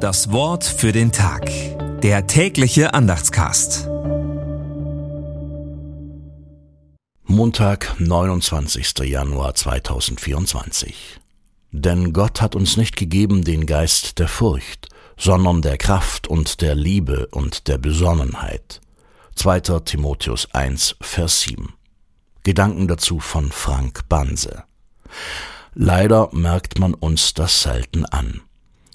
Das Wort für den Tag. Der tägliche Andachtscast. Montag, 29. Januar 2024. Denn Gott hat uns nicht gegeben den Geist der Furcht, sondern der Kraft und der Liebe und der Besonnenheit. 2. Timotheus 1, Vers 7. Gedanken dazu von Frank Banse. Leider merkt man uns das selten an.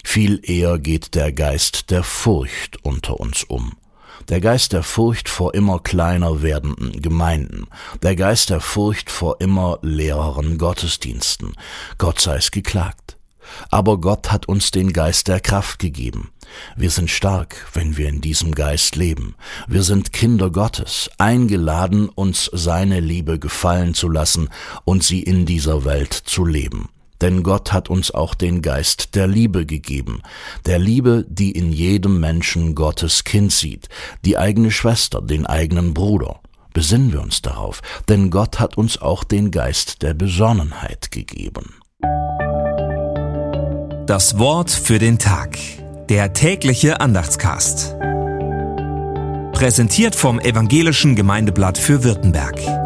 Viel eher geht der Geist der Furcht unter uns um. Der Geist der Furcht vor immer kleiner werdenden Gemeinden, der Geist der Furcht vor immer leereren Gottesdiensten. Gott sei es geklagt. Aber Gott hat uns den Geist der Kraft gegeben. Wir sind stark, wenn wir in diesem Geist leben. Wir sind Kinder Gottes, eingeladen, uns seine Liebe gefallen zu lassen und sie in dieser Welt zu leben. Denn Gott hat uns auch den Geist der Liebe gegeben, der Liebe, die in jedem Menschen Gottes Kind sieht, die eigene Schwester, den eigenen Bruder. Besinnen wir uns darauf, denn Gott hat uns auch den Geist der Besonnenheit gegeben. Das Wort für den Tag. Der tägliche Andachtscast. Präsentiert vom Evangelischen Gemeindeblatt für Württemberg.